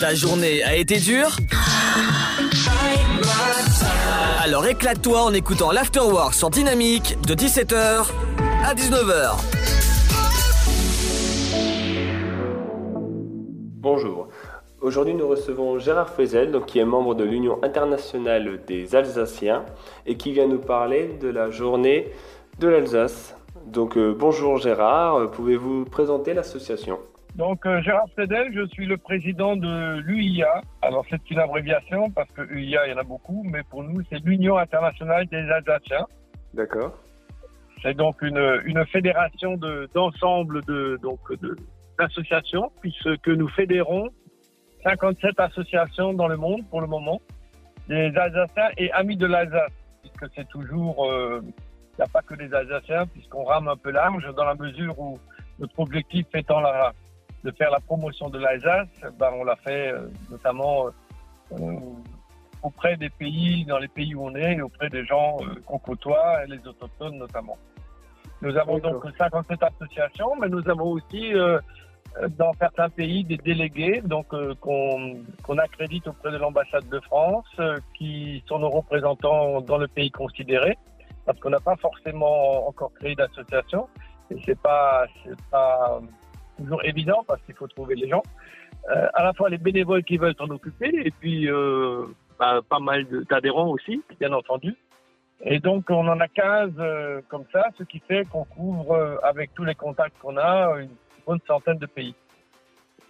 Ta journée a été dure Alors éclate-toi en écoutant l'Afterwork sur Dynamique de 17h à 19h. Bonjour. Aujourd'hui, nous recevons Gérard Fezel, qui est membre de l'Union internationale des Alsaciens et qui vient nous parler de la journée de l'Alsace. Donc, euh, bonjour Gérard, pouvez-vous présenter l'association? Donc euh, Gérard Fedel, je suis le président de l'UIA. Alors c'est une abréviation parce que UIA il y en a beaucoup, mais pour nous c'est l'Union internationale des Alsaciens. D'accord. C'est donc une, une fédération de- d'ensemble de, de d'associations puisque nous fédérons 57 associations dans le monde pour le moment, des Alsaciens et amis de l'Alsace, puisque c'est toujours euh, il n'y a pas que des Alsaciens puisqu'on rame un peu large dans la mesure où notre objectif étant la, de faire la promotion de l'Alsace, ben on l'a fait euh, notamment euh, euh, auprès des pays, dans les pays où on est, et auprès des gens qu'on côtoie, et les autochtones notamment. Nous avons donc 57 associations, mais nous avons aussi dans certains pays des délégués donc euh, qu'on accrédite auprès de l'ambassade de France, euh, qui sont nos représentants dans le pays considéré, parce qu'on n'a pas forcément encore créé d'association, et c'est pas pas toujours évident parce qu'il faut trouver les gens. Euh, à la fois les bénévoles qui veulent s'en occuper et puis euh, bah, pas mal d'adhérents aussi, bien entendu. Et donc on en a 15 euh, comme ça, ce qui fait qu'on couvre avec tous les contacts qu'on a une bonne centaine de pays.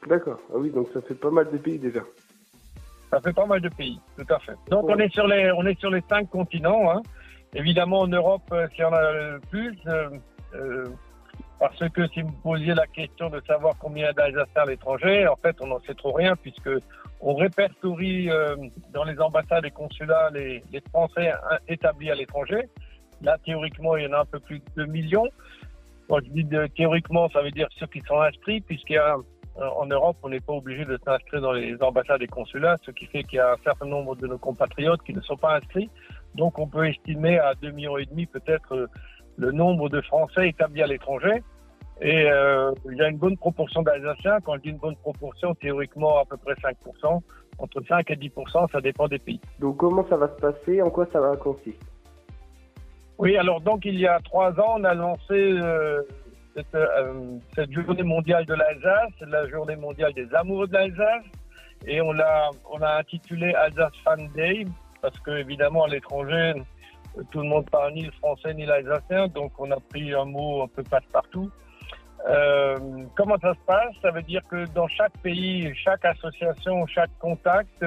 D'accord. Ah oui, donc ça fait pas mal de pays déjà. Ça fait pas mal de pays, tout à fait. Donc on est sur les on est sur les cinq continents. Hein. Évidemment en Europe, s'il y en a le plus, parce que si vous posiez la question de savoir combien d'Alsaciens à l'étranger, en fait on n'en sait trop rien puisque on répertorie euh, dans les ambassades et consulats les, Français établis à l'étranger. Là théoriquement il y en a un peu plus de 2 millions. Quand je dis théoriquement, ça veut dire ceux qui sont inscrits puisqu'il euh, Europe, on n'est pas obligé de s'inscrire dans les ambassades et consulats, ce qui fait qu'il y a un certain nombre de nos compatriotes qui ne sont pas inscrits. Donc, on peut estimer à 2 millions et demi peut-être euh, le nombre de Français établis à l'étranger. Et euh, il y a une bonne proportion d'Alsaciens. Quand je dis une bonne proportion, théoriquement à peu près 5%. Entre 5 et 10%, ça dépend des pays. Donc, comment ça va se passer? En quoi ça va consister Oui, alors donc il y a trois ans, on a lancé euh, cette, euh, cette journée mondiale de l'Alsace, la journée mondiale des amoureux de l'Alsace, et on l'a on a intitulé Alsace Fan Day parce que évidemment à l'étranger tout le monde parle ni le français ni l'alsacien, donc on a pris un mot un peu passe-partout. Euh, comment ça se passe? Ça veut dire que dans chaque pays, chaque association, chaque contact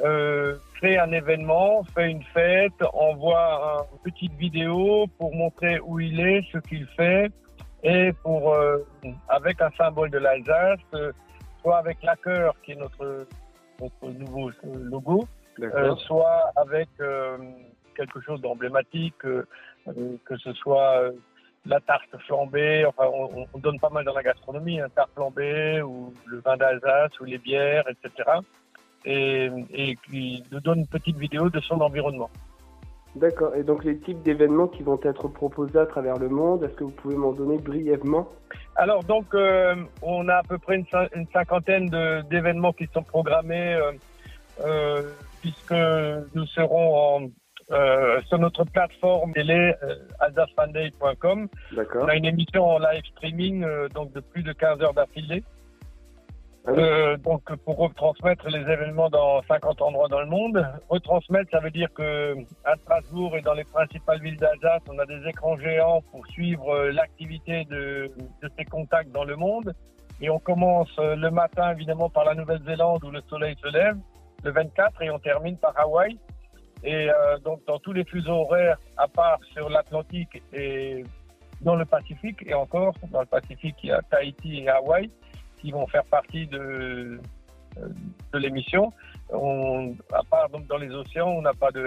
euh, crée un événement, fait une fête, envoie une petite vidéo pour montrer où il est, ce qu'il fait, et pour euh, avec un symbole de l'Alsace, soit avec la cœur qui est notre, notre nouveau logo, soit avec quelque chose d'emblématique, que ce soit la tarte flambée, enfin on, on donne pas mal dans la gastronomie, un tarte flambée ou le vin d'Alsace ou les bières, etc. Et, et qui nous donne une petite vidéo de son environnement. D'accord. Et donc, les types d'événements qui vont être proposés à travers le monde, est-ce que vous pouvez m'en donner brièvement? Alors donc euh, on a à peu près une, cin- une cinquantaine d'événements qui sont programmés euh, euh, puisque nous serons en, euh, sur notre plateforme télé euh, alsacefanday.com. D'accord. On a une émission en live streaming euh, donc de plus de 15 heures d'affilée. Ah oui. Euh, donc pour retransmettre les événements dans 50 endroits dans le monde. Retransmettre, ça veut dire que à Strasbourg et dans les principales villes d'Alsace, on a des écrans géants pour suivre l'activité de, de ces contacts dans le monde. Et on commence le matin évidemment par la Nouvelle-Zélande où le soleil se lève, le 24, et on termine par Hawaï. Et euh, donc dans tous les fuseaux horaires, à part sur l'Atlantique et dans le Pacifique, et encore dans le Pacifique, il y a Tahiti et Hawaï qui vont faire partie de, euh, de l'émission. On, à part donc dans les océans, on n'a pas de,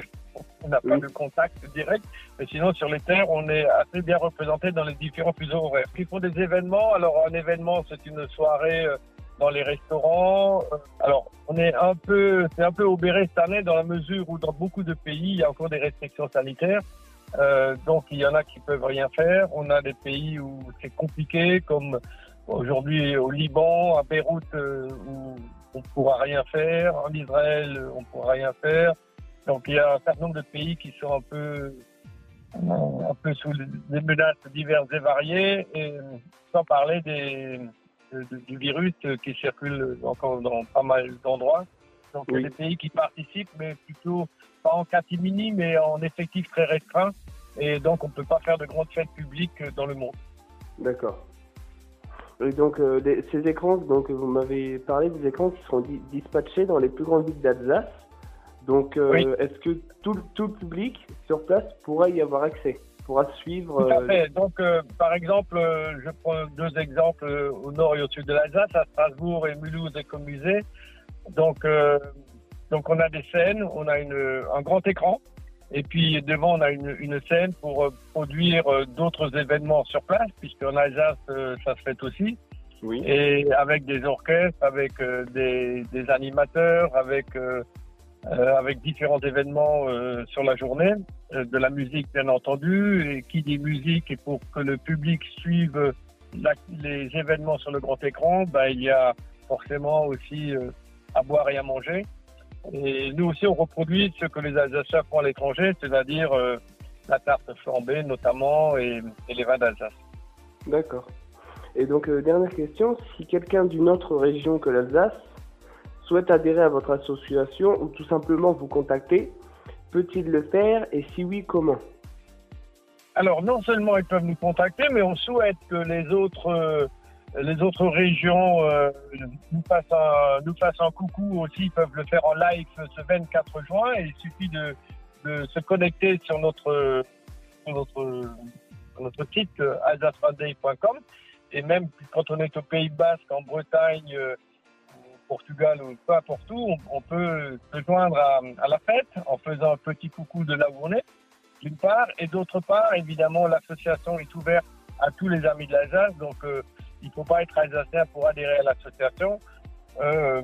on n'a pas Oui. de contact direct. Mais sinon, sur les terres, on est assez bien représenté dans les différents fuseaux horaires. Ils font des événements. Alors, un événement, c'est une soirée euh, dans les restaurants. Euh, Alors, on est un peu, c'est un peu obéré cette année dans la mesure où dans beaucoup de pays, il y a encore des restrictions sanitaires. Euh, donc, il y en a qui peuvent rien faire. On a des pays où c'est compliqué, comme aujourd'hui au Liban, à Beyrouth, euh, où on pourra rien faire. En Israël, on pourra rien faire. Donc il y a un certain nombre de pays qui sont un peu, un peu sous des menaces diverses et variées, et sans parler des, du virus qui circule encore dans pas mal d'endroits. Donc il y a des pays qui participent, mais plutôt pas en catimini, mais en effectif très restreint. Et donc on ne peut pas faire de grandes fêtes publiques dans le monde. D'accord. Et donc euh, ces écrans, donc vous m'avez parlé des écrans qui seront dispatchés dans les plus grandes villes d'Alsace. Donc euh, est-ce que tout, tout, le public sur place pourra y avoir accès? Pourra suivre Tout à euh, fait. Donc par exemple, je prends deux exemples au nord et au sud de l'Alsace, à Strasbourg et Mulhouse Écomusée. Donc donc on a des scènes, on a une, un grand écran et puis devant, on a une, une scène pour euh, produire euh, d'autres événements sur place, puisqu'en Alsace, euh, ça se fait aussi. Oui. Et avec des orchestres, avec des, des, animateurs, avec, avec différents événements sur la journée, de la musique bien entendu. Et qui dit musique, et pour que le public suive les événements sur le grand écran, bah, il y a forcément aussi à boire et à manger. Et nous aussi, on reproduit ce que les Alsaciens font à l'étranger, c'est-à-dire euh, la tarte flambée notamment et, les vins d'Alsace. D'accord. Et donc, euh, dernière question, si quelqu'un d'une autre région que l'Alsace souhaite adhérer à votre association ou tout simplement vous contacter, peut-il le faire et si oui, comment? Alors, non seulement ils peuvent nous contacter, mais on souhaite que les autres... Euh, les autres régions euh, nous, fassent un, nous fassent un coucou aussi, ils peuvent le faire en live ce 24 juin. Il suffit de, se connecter sur notre, sur notre, notre site euh, alsacefunday.com. Et même quand on est au Pays Basque, en Bretagne, Portugal ou peu importe où, on, peut se joindre à, la fête en faisant un petit coucou de là où d'une part. Et d'autre part, évidemment, l'association est ouverte à tous les amis de l'Alsace. Donc, euh, il ne faut pas être alsacien pour adhérer à l'association. Euh,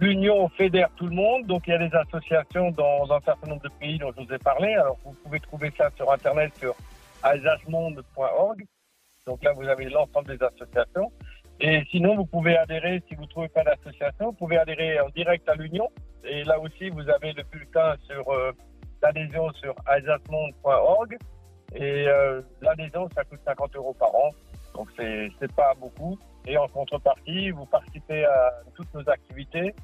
L'Union fédère tout le monde, donc il y a des associations dans un certain nombre de pays dont je vous ai parlé. Alors vous pouvez trouver ça sur internet sur alsacemonde.org. Donc là vous avez l'ensemble des associations. Et sinon vous pouvez adhérer si vous ne trouvez pas d'association, vous pouvez adhérer en direct à l'Union. Et là aussi vous avez le bulletin sur euh, l'adhésion sur alsacemonde.org. Et euh, l'adhésion ça coûte 50 euros par an. Donc c'est pas beaucoup. Et en contrepartie, vous participez à toutes nos activités,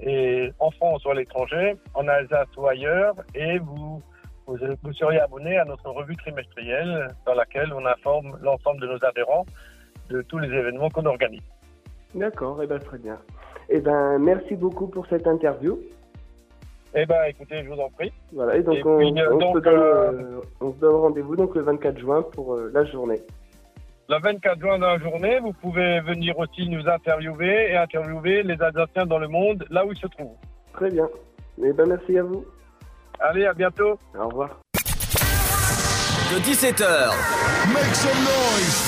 et en France ou à l'étranger, en Alsace ou ailleurs, et vous, vous, seriez abonné à notre revue trimestrielle dans laquelle on informe l'ensemble de nos adhérents de tous les événements qu'on organise. D'accord, et eh ben très bien. Eh ben merci beaucoup pour cette interview. Eh ben écoutez, je vous en prie. Voilà, et donc, on, se donne, euh, on, se donne, rendez-vous donc le 24 juin pour euh, la journée. Le 24 juin dans la journée, vous pouvez venir aussi nous interviewer et interviewer les Alsaciens dans le monde, là où ils se trouvent. Très bien. Eh ben, merci à vous. Allez, à bientôt. Au revoir. De 17h. Make some noise.